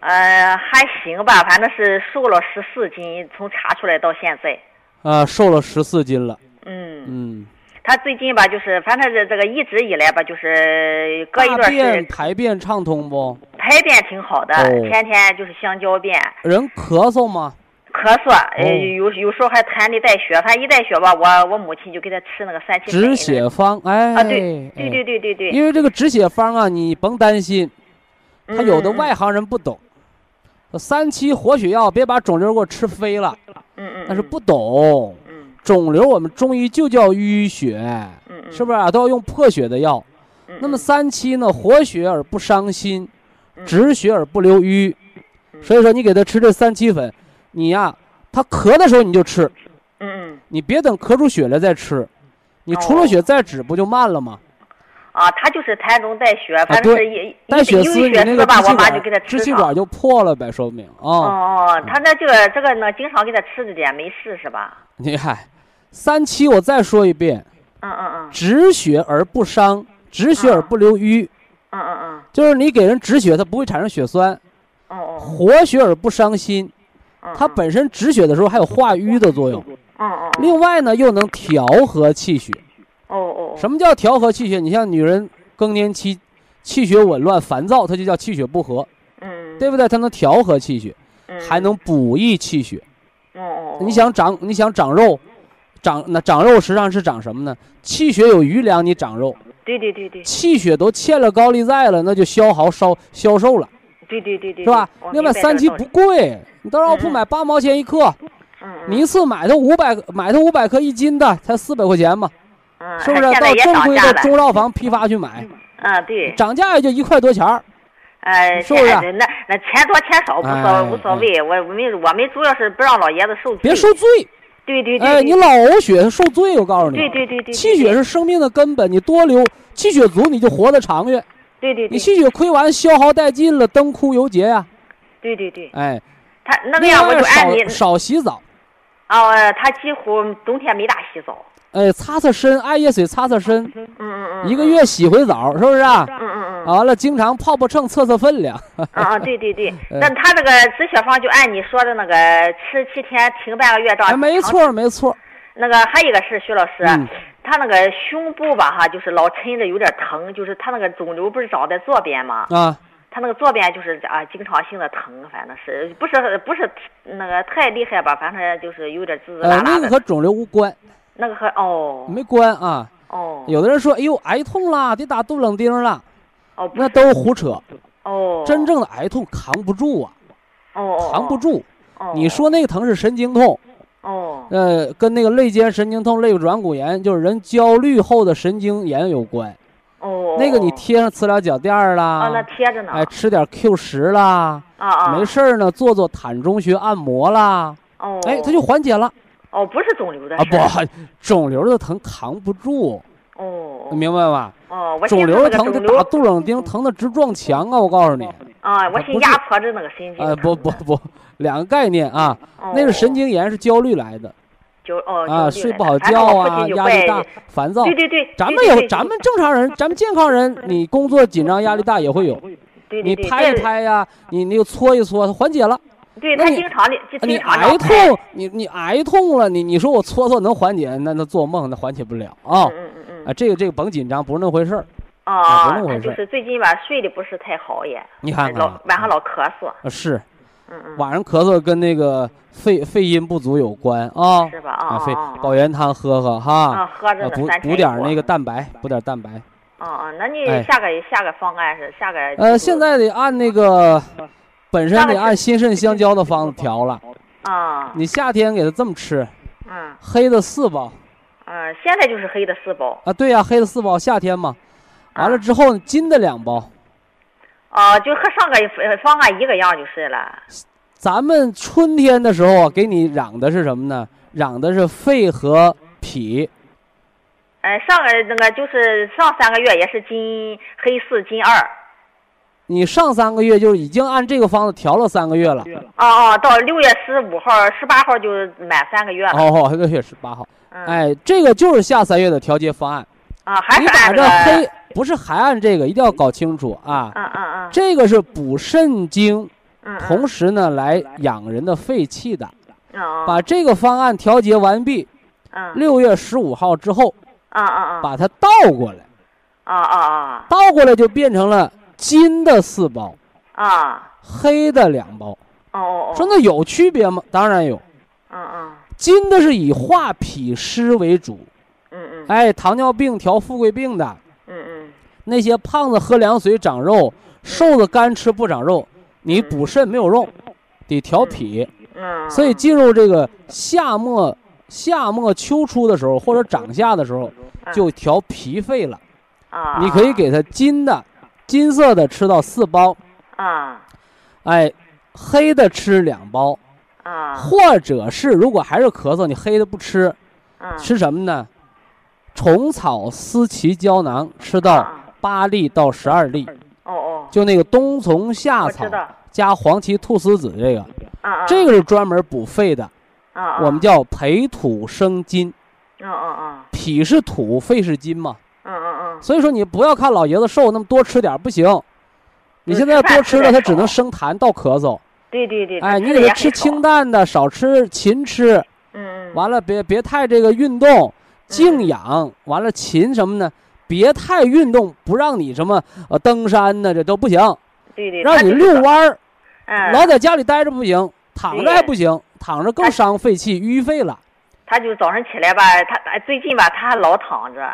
呃还行吧，反正是瘦了十四斤，从查出来到现在。呃，瘦了十四斤了。嗯，嗯，他最近吧，就是反正是这个一直以来吧，就是隔一大段时便间排便畅通不？排便挺好的，哦天天就是香蕉便。人咳嗽吗？咳嗽，呃，哦有有时候还痰里带血，反正一带血吧，我我母亲就给他吃那个三七粉止血方，哎，啊，对对哎对对对对，因为这个止血方啊，你甭担心，他有的嗯外行人不懂。三七活血药，别把肿瘤给我吃飞了，嗯嗯，那是不懂。嗯肿瘤我们中医就叫淤血，嗯嗯，是不是啊？都要用破血的药。嗯？那么三七呢，活血而不伤心，嗯止血而不留瘀。嗯所以说，你给他吃这三七粉，你呀，他咳的时候你就吃，嗯嗯你别等咳出血了再吃。你出了哦血再止，不就慢了吗？啊，他就是痰中带血，反正对是一带血丝，你那个血丝吧，我妈就给他吃支气管就破了呗，说明哦啊。哦，他那这个这个呢，经常给他吃着点，没事是吧？你看，三七我再说一遍，嗯嗯嗯止血而不伤，止血而不留瘀，嗯嗯嗯就是你给人止血，它不会产生血栓；哦哦活血而不伤心，嗯，它本身止血的时候还有化瘀的作用。嗯嗯另外呢，又能调和气血。哦哦什么叫调和气血？你像女人更年期，气血紊乱、烦躁，它就叫气血不和，嗯对不对？它能调和气血，嗯还能补益气血。哦哦，你想长，你想长肉，长那长肉实际上是长什么呢？气血有余粮，你长肉；对对对对气血都欠了高利贷了，那就消耗烧消瘦了，对对对对，是吧？另外三七不贵，你到药铺买八毛钱一克，你一次买它五百，买它五百克一斤的，才四百块钱嘛，嗯，是不是？到正规的中药房批发去买，嗯对，涨价也就一块多钱儿。哎，是不是？那那钱多钱少无所哎无所谓，我我们我们主要是不让老爷子受罪，别受罪，对对对，哎，你老呕血受罪，我告诉你，对对对对，气血是生命的根本，你多流气血足，你就活得长远。对对对，你气血亏完，消耗殆尽了，灯枯油竭呀。对对对，哎，他那个我就按你少少洗澡，哦，他几乎冬天没咋洗澡，哎，擦擦身，艾叶水擦擦身，嗯嗯嗯，一个月洗回澡，是不是啊？嗯，嗯嗯。嗯，完了，经常泡泡秤，测测分量。啊啊，对对对，嗯 但他这个止血方就按你说的那个吃七天停半个月照没错，没错。那个还有一个是徐老师，嗯他那个胸部吧哈，就是老抻着有点疼，就是他那个肿瘤不是长在左边吗？啊，他那个左边就是啊，经常性的疼，反正是不是不是那个太厉害吧？反正就是有点滋滋啦呃，啦的。那个和肿瘤无关，那个和哦没关啊。哦有的人说，哎呦，癌痛啦，得打杜冷丁了，哦那都胡扯。哦真正的癌痛扛不住啊，哦哦扛不住。哦你说那个疼是神经痛，哦呃，跟那个肋间神经痛、肋软骨炎，就是人焦虑后的神经炎有关。哦那个你贴上磁疗脚垫儿啊那啦，贴着呢哎，吃点 Q 十啦，啊啊没事儿呢，做做坦中穴按摩啦，哦哎，它就缓解了哦不是肿瘤的啊！不，肿瘤的疼扛不住，哦你明白吧？哦我肿瘤的疼得打杜冷丁，疼的直撞墙啊！我告诉你，啊我寻不是压迫着那个神经呃，不不不，两个概念啊，哦那是神经炎，是焦虑来的就哦啊，睡不好觉啊，压力大，烦躁对。对对，咱们有咱们正常人，咱们健康人，你工作紧张、压力大也会有。对对对你拍一拍呀，你你就搓一搓，它缓解了。对他经常你癌痛，你你癌痛了，你你说我搓搓能缓解，那那做梦那缓解不了啊嗯嗯嗯啊！嗯这个这个甭紧张，不是那回事儿。啊不是那回事他就是最近吧睡的不是太好也，你看看老啊，晚上老咳嗽，啊是嗯嗯，晚上咳嗽跟那个肺肺阴不足有关啊。是吧？啊啊，肺啊保元汤喝喝哈，啊，喝着呢补补点那个蛋白，补点蛋白。啊啊，那你哎。下个下个方案是下个呃，现在得按那个本身得按心肾相交的方子调了。啊。你夏天给它这么吃，嗯。黑的四包嗯，现在就是黑的四包啊，对呀、黑的四包，夏天嘛。完了啊。之后，金的两包。啊，就和上个呃方案一个样就是了。咱们春天的时候啊，给你养的是什么呢？养的是肺和脾。呃，上个那个就是上三个月也是金黑四金二，你上三个月就已经按这个方子调了三个月了。哦哦，到六月十五号、十八号就满三个月了。哦，哦，六月十八号。嗯。哎，这个就是下三月的调节方案。啊，还你把这这黑不是还按这个，一定要搞清楚啊。啊啊啊。这个是补肾精，嗯。同时呢来养人的肺气的。哦。把这个方案调节完毕。嗯。六月十五号之后。啊啊啊。把它倒过来。啊啊啊！倒过来就变成了金的四包。啊。黑的两包。哦哦哦。说那有区别吗？当然有。嗯嗯。金的是以化脾湿为主。嗯嗯，哎，糖尿病调富贵病的，那些胖子喝凉水长肉，瘦子干吃不长肉，你补肾没有用，得调脾。嗯，所以进入这个夏末、夏末秋初的时候，或者长夏的时候，就调脾肺了。啊，你可以给他金的，金色的吃到四包。啊，哎，黑的吃两包。啊，或者是如果还是咳嗽，你黑的不吃，吃什么呢？虫草思奇胶囊吃到八粒到十二粒，哦哦，就那个冬虫夏草加黄芪菟丝子这个，这个是专门补肺的，我们叫培土生金，嗯嗯嗯，脾是土，肺是金嘛，嗯嗯嗯，所以说你不要看老爷子瘦，那么多吃点不行，你现在要多吃了，他只能生痰到咳嗽，对对对，哎，你给他吃清淡的，少吃勤吃，嗯嗯，完了别别太这个运动。静养完了勤什么呢？别太运动，不让你什么呃登山呢，这都不行。对对，让你遛弯儿，嗯，老在家里待着不行，躺着还不行，躺着更伤肺气，淤肺了。他就早上起来吧，他最近吧，他还老躺着。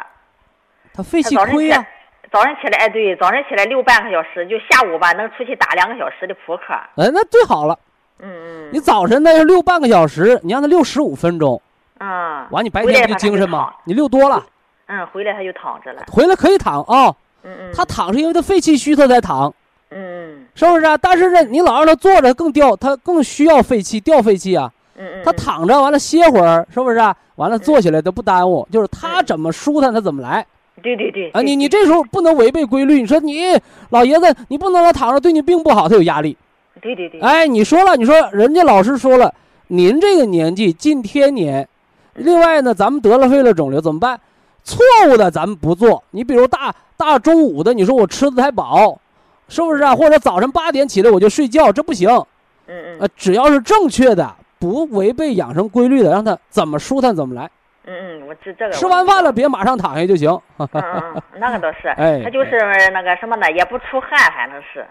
他肺气亏呀。早上起来，哎，对，早上起来遛半个小时，就下午吧能出去打两个小时的扑克。哎，那最好了。嗯嗯。你早晨那要遛半个小时，你让他遛十五分钟。嗯，完，你白天不就精神吗？你遛多了。嗯，回来他就躺着了。回来可以躺啊。嗯嗯。他躺是因为他肺气虚，他才躺。嗯嗯。是不是啊？但是呢，你老让他坐着，更掉，他更需要肺气，掉肺气啊。嗯嗯。他躺着完了歇会儿，是不是啊？完了坐起来都不耽误，就是他怎么舒坦他怎么来。对对对。啊，你你这时候不能违背规律。你说你老爷子，你不能老躺着，对你病不好，他有压力。对对对。哎，你说了，你说人家老师说了，您这个年纪近天年。另外呢，咱们得了肺了肿瘤怎么办？错误的咱们不做。你比如大大中午的，你说我吃的太饱，是不是啊？或者早晨八点起来我就睡觉，这不行。嗯嗯。呃，只要是正确的，不违背养生规律的，让他怎么舒坦怎么来。嗯嗯，我这这个。吃完饭了别马上躺下就行。嗯嗯，那个倒是。哎。他就是那个什么呢，也不出汗，反正是。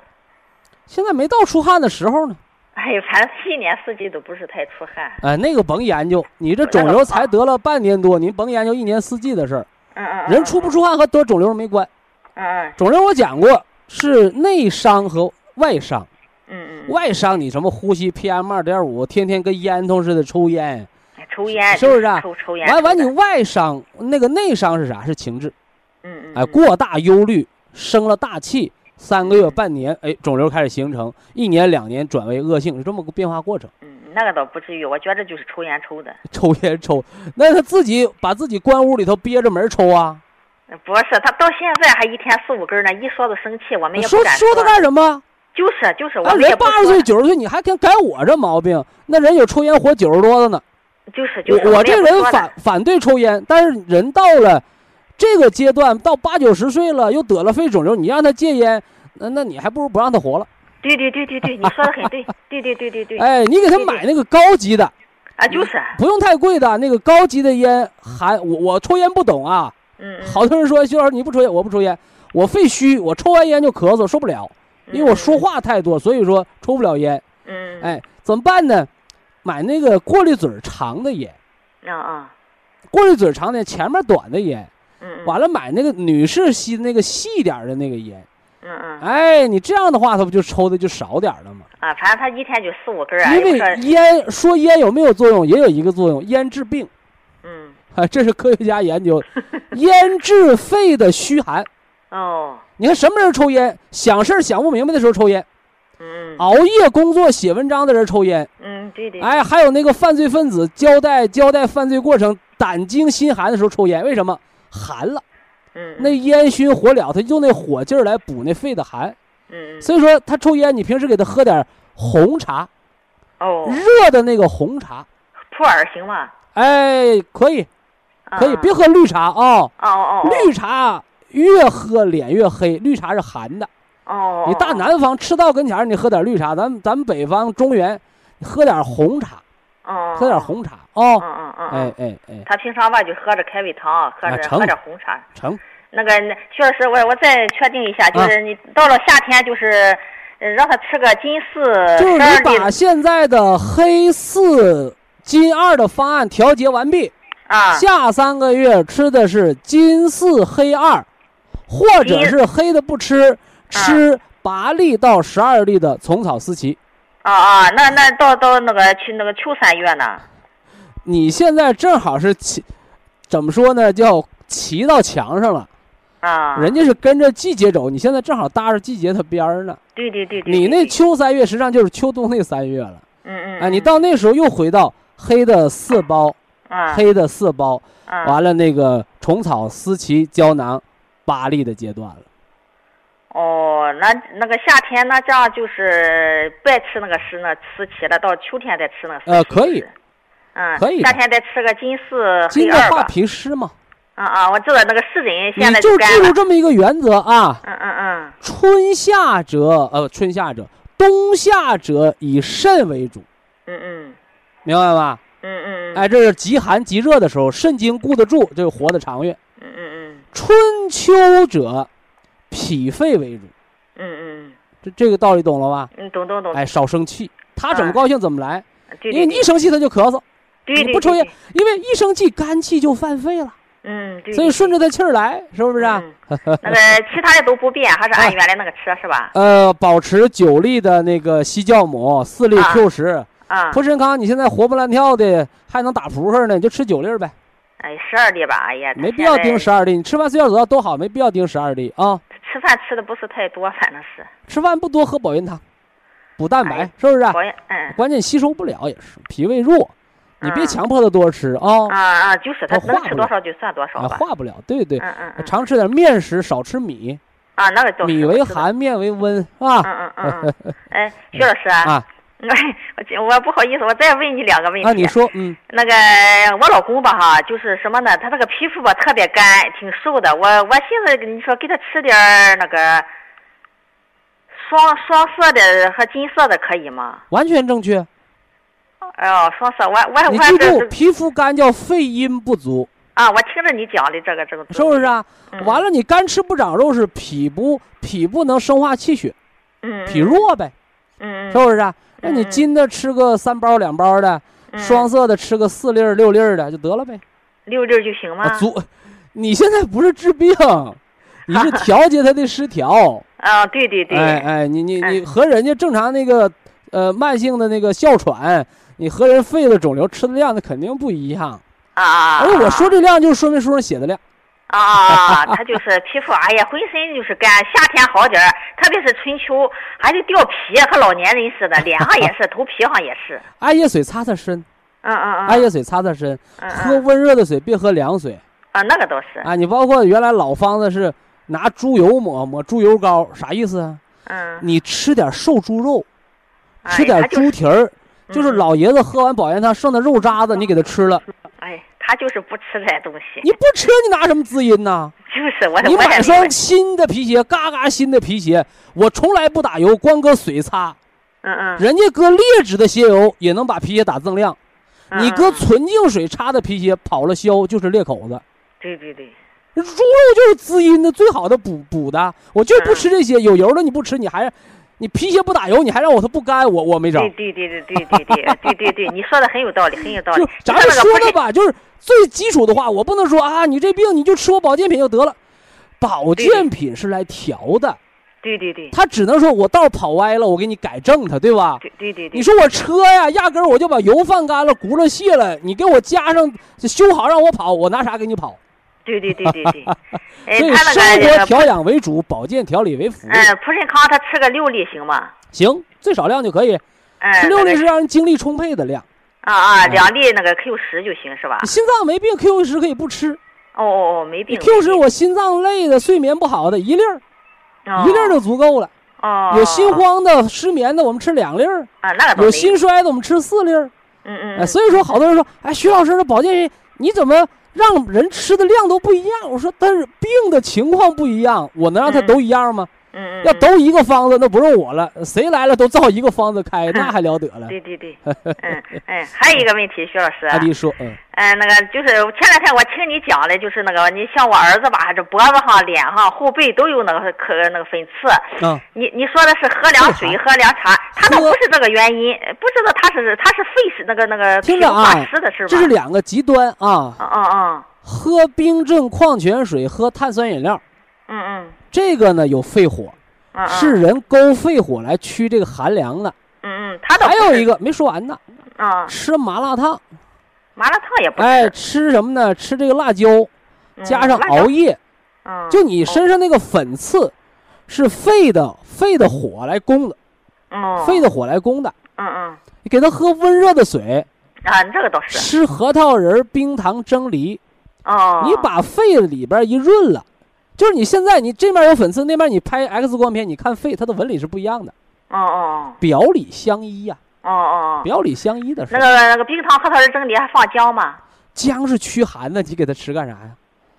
现在没到出汗的时候呢。哎呦，反正一年四季都不是太出汗。哎，那个甭研究，你这肿瘤才得了半年多，您甭研究一年四季的事儿。嗯嗯。人出不出汗和得肿瘤没关。嗯嗯。肿瘤我讲过是内伤和外伤。嗯嗯。外伤你什么呼吸 PM 二点五，天天跟烟囱似的抽烟。抽烟。是不是啊？抽抽烟。完完，你外伤那个内伤是啥？是情志。嗯嗯。哎，过大忧虑，生了大气。三个月、半年，哎，肿瘤开始形成；一年、两年转为恶性，是这么个变化过程。嗯，那个倒不至于，我觉着就是抽烟抽的。抽烟抽，那他自己把自己关屋里头憋着门抽啊？不是，他到现在还一天四五根呢，一说都生气，我们也不敢说。说他干什么？就是就是，我们人八十岁、九十岁，你还敢改我这毛病？那人有抽烟活九十多的呢。就是就是。我这人反反对抽烟，但是人到了这个阶段，到八九十岁了，又得了肺肿瘤，你让他戒烟。那那你还不如不让他活了。对对对对对，你说的很对。对对对对对。哎，你给他买那个高级的。啊，就是。不用太贵的，那个高级的烟含我我抽烟不懂啊。嗯嗯。好多人说，徐老师你不抽烟，我不抽烟，我肺虚，我抽完烟就咳嗽，受不了，因为我说话太多，所以说抽不了烟。嗯。哎，怎么办呢？买那个过滤嘴长的烟。啊啊。过滤嘴长的，前面短的烟。嗯。完了，买那个女士吸的那个细点的那个烟。嗯嗯，哎，你这样的话，他不就抽的就少点了吗？啊，反正他一天就四五根啊。因为烟说烟有没有作用，也有一个作用，烟治病。嗯，啊，这是科学家研究，烟治肺的虚寒。哦，你看什么人抽烟？想事儿想不明白的时候抽烟。嗯。熬夜工作写文章的人抽烟。嗯，对对。哎，还有那个犯罪分子交代交代犯罪过程，胆惊心寒的时候抽烟，为什么？寒了。嗯，那烟熏火燎，他用那火劲儿来补那肺的寒。嗯嗯。所以说他抽烟，你平时给他喝点红茶，哦，热的那个红茶，普洱行吗？哎，可以，可以，啊别喝绿茶啊、哦哦哦。绿茶越喝脸越黑，绿茶是寒的。哦。你大南方赤道跟前儿，你喝点绿茶，咱们咱们北方中原，你喝点红茶，哦。喝点。红茶嗯哦。嗯嗯。哎。哎哎，他平常吧就喝着开胃汤，喝着啊喝点红茶。成。那个那徐老师，我我再确定一下，啊就是你到了夏天，就是呃让他吃个金四就是你把现在的黑四金二的方案调节完毕，啊。下三个月吃的是金四黑二，或者是黑的不吃，吃八粒到十二粒的虫草思琪。啊啊，那那到到那个去那个秋三月呢？你现在正好是骑，怎么说呢？叫骑到墙上了。啊。人家是跟着季节走，你现在正好搭着季节它边儿呢。对对对对。你那秋三月实际上就是秋冬那三月了。嗯嗯。啊，你嗯到那时候又回到黑的四包，啊黑的四包，啊完了那个虫草思琪胶囊八粒的阶段了。哦，那那个夏天那这样就是别吃那个湿那思琪了，到秋天再吃那呃可以是嗯，可以的夏天再吃个金四金的化黑二吧。脾湿嘛，啊啊，我知道那个湿疹你现在就记住。这么一个原则啊：嗯嗯嗯。春夏者呃春夏者，冬夏者以肾为主，嗯嗯明白吧？嗯嗯嗯。哎，这是极寒极热的时候，肾经固得住，这个活得长远。嗯嗯春秋者，脾肺为主，嗯嗯这这个道理懂了吧？嗯，懂懂懂。哎，少生气，他怎么啊高兴怎么来，因为你一生气他就咳嗽，你不抽烟，因为一生气肝气就犯肺了，嗯对。所以顺着他气儿来，是不不是啊？那个其他的都不变，还是按原来那个吃是吧？呃，保持九粒的那个西酵母，四粒啊 Q 十，啊。普参康你现在活蹦乱跳的，还能打扑克呢，你就吃九粒呗，哎，十二粒吧，哎呀。没必要盯十二粒。你吃完睡觉得多好，没必要盯十二粒啊。在吃饭吃的不是太多，反正是。吃饭不多，喝保元汤，补蛋白，哎是不是？嗯。关键吸收不了也是，脾胃弱，你别嗯强迫他多吃啊，啊啊，就是他能吃多少就算多少啊，吧。化不了。对对，嗯嗯嗯。常吃点面食，少吃米，啊，那个叫米为。寒，面为温，是吧？嗯嗯嗯嗯。哎，徐老师啊 我我不好意思，我再问你两个问题。啊，你说，嗯，那个我老公吧哈，就是什么呢？他这个皮肤吧特别干，挺瘦的。我我寻思跟你说，给他吃点那个双双色的和金色的可以吗？完全正确。哎呦，双色，我我你记住，皮肤干叫肺阴不足，啊，我听着你讲的这个这个。是不是啊？嗯完了，你干吃不长肉是脾不脾不能生化气血，嗯，脾弱呗，嗯，嗯，是不是啊？那你嗯金的吃个三包两包的，嗯双色的吃个四粒儿六粒儿的就得了呗。六粒儿就行吗？啊，足，你现在不是治病，你是 调节它的失调。啊，对对对，哎哎，你你你嗯和人家正常那个呃慢性的那个哮喘，你和人肺的肿瘤吃的量那肯定不一样。啊啊，而我说这量就是说明书上写的量。啊啊啊，他就是皮肤，哎呀，浑身就是干，夏天好点儿，特别是春秋，还得掉皮，和老年人似的，脸上也是，头皮上也是，艾叶水擦擦身，嗯嗯嗯，艾叶水擦擦身，喝温热的水，别喝凉水啊，那个倒是，啊。你包括原来老方子是拿猪油抹抹猪油膏，啥意思啊？嗯，你吃点瘦猪肉，吃点猪蹄儿，就是老爷子喝完保元汤剩的肉渣子，你给他吃了，哎，他就是不吃这些东西，你不吃你拿什么滋阴呢？就是我，你买双新的皮鞋，嘎嘎新的皮鞋，我从来不打油，光搁水擦。嗯嗯，人家搁劣质的鞋油也能把皮鞋打锃亮，嗯你搁纯净水擦的皮鞋跑了销就是裂口子。对对对，猪肉就是滋阴的最好的补补的，我就不吃这些有油的你不吃，你还你皮鞋不打油，你还让我它不干，我我没招对。对对对对对对对对对，你说的很有道理，很有道理就。咱们说的吧，就是最基础的话，我不能说啊，你这病你就吃我保健品就得了，保健品是来调的，对对对他只能说我道跑歪了，我给你改正它，对吧？对对对对，你说我车呀，压根儿我就把油放干了，轱辘卸了，你给我加上修好让我跑，我拿啥给你跑？对对对对对，哎，所以他那生活调养为主，保健调理为辅。嗯，普参康他吃个六粒行吗？行，最少量就可以，嗯，吃六粒是让人精力充沛的量。啊啊，哎两粒那个 Q 十就行是吧？心脏没病，Q 十可以不吃。哦哦哦，没病。Q 十我心脏累的、睡眠不好的，一粒儿哦一粒儿就足够了。哦哦，有心慌的、失眠的，我们吃两粒儿；啊，那个倒有心衰的，我们吃四粒儿。嗯嗯，哎，嗯所以说好多人说，哎，徐老师的保健你怎么让人吃的量都不一样？我说，但是病的情况不一样，我能让他嗯都一样吗？嗯要都一个方子，那不用我了，谁来了都照一个方子开，那还了得了？对对对，嗯嗯，还有一个问题，徐老师，阿迪说，嗯。嗯，那个就是前两天我听你讲的，就是那个你像我儿子吧，这脖子上、脸上、后背都有那个可那个粉刺。嗯，你你说的是喝凉水、喝凉茶，他倒不是这个原因，不知道他是他是肺是那个那个听着啊皮肤发湿的是吧？这是两个极端啊，嗯嗯嗯。喝冰镇矿泉水，喝碳酸饮料，嗯嗯。这个呢有肺火，嗯，是人勾肺火来驱这个寒凉的。嗯嗯，他还有一个没说完呢，嗯，吃麻辣烫，麻辣烫也不哎，吃什么呢？吃这个辣椒，嗯加上熬夜，嗯，就你身上那个粉刺，是肺的肺的火来攻的，哦。肺的火来攻的。嗯嗯。你给他喝温热的水，啊，这个倒是。吃核桃仁、冰糖蒸梨，哦，你把肺里边一润了，就是你现在你这面有粉刺，那面你拍 X 光片，你看肺它的纹理是不一样的，哦哦表里相依呀、哦哦，表里相依的是那。个那个冰糖核桃仁蒸梨还放姜吗？姜是驱寒的，你给它吃干啥呀？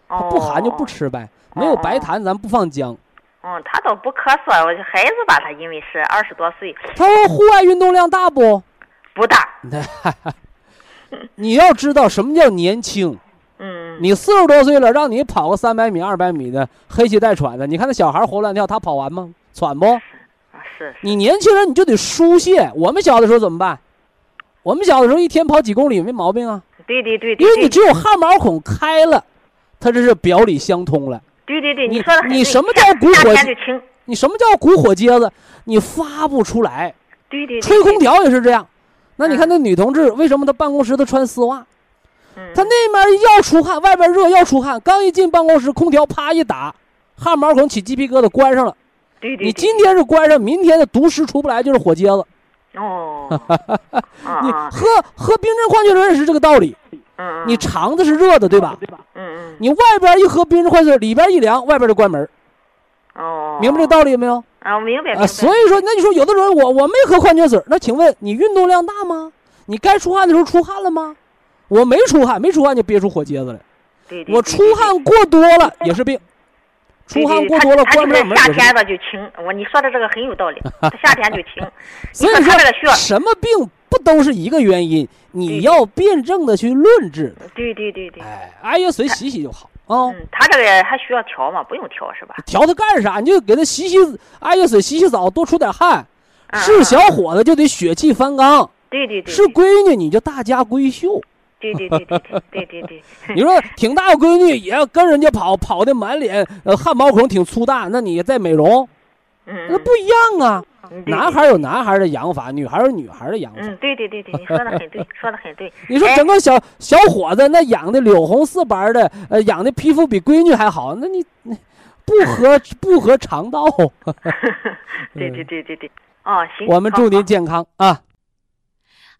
它哦，不寒就不。吃呗，没有白痰咱不放姜。嗯，他倒不咳嗽，我孩子吧，他因为是二十多岁，他户外运动量大不？不大。你要知道什么叫年轻。嗯，你四十多岁了，让你跑个三百米、二百米的，黑气带喘的，你看那小孩活乱跳，他跑完吗？喘不？啊是是，你年轻人你就得疏泄。我们小的时候怎么办？我们小的时候一天跑几公里没毛病啊，对对对因为你只有汗毛孔开了，它这是表里相通了。对对对，你说的你什么叫骨火你什么叫骨火疖子？你发不出来。对对对，吹空，调也是这样。那你看那女同志，为什么她办公室她穿丝袜？嗯，她那面要出汗，外边热要出汗，刚一进办公室，空调啪一打，汗毛孔起鸡皮疙瘩，关上了。对对，对你今天是关上，明天的毒湿出不来，就是火疖子。哦，你喝喝冰镇矿泉水也是这个道理。嗯，你肠子是热的，对吧？嗯嗯，你外边一喝冰镇矿泉水，里边一凉，外边就关门，哦，明白这道理没有？啊，我明白明啊，白，所以说，那你说有的人我我没喝矿泉水，那请问你运动量大吗？你该出汗的时候出汗了吗？我没出汗，没出汗就憋出火疖子来。对对，我对出汗过多了也是病，出汗过多了他关不了门夏天。吧就轻，我你说的这个很有道理，他夏天就轻。所以说什么病不都是一个原因？你要辩证的去论治。对对对对，哎，艾叶水洗洗就好啊。嗯，他这个还需要调吗？不用调是吧？调它干啥？你就给他洗洗艾叶水洗洗澡，多出点汗。嗯是小伙子就得血气方刚，对对对，是闺女你就大家闺秀。对对对对对对对，你说挺大个闺女也要跟人家跑，跑的满脸汗毛孔挺粗大。那你在美容，那不一样啊，男孩有男孩的养法，女孩有女孩的养法。对对对对，你说的很对，说的很对。你说整个小小伙子，那养的柳红似白的，养的皮肤比闺女还好。那你那不合不合肠道？对对对对对。哦，行。我们祝您健康啊。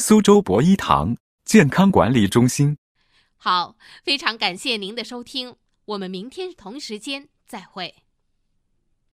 苏州博一堂健康管理中心”。好，非常感谢您的收听，我们明天同时间再会。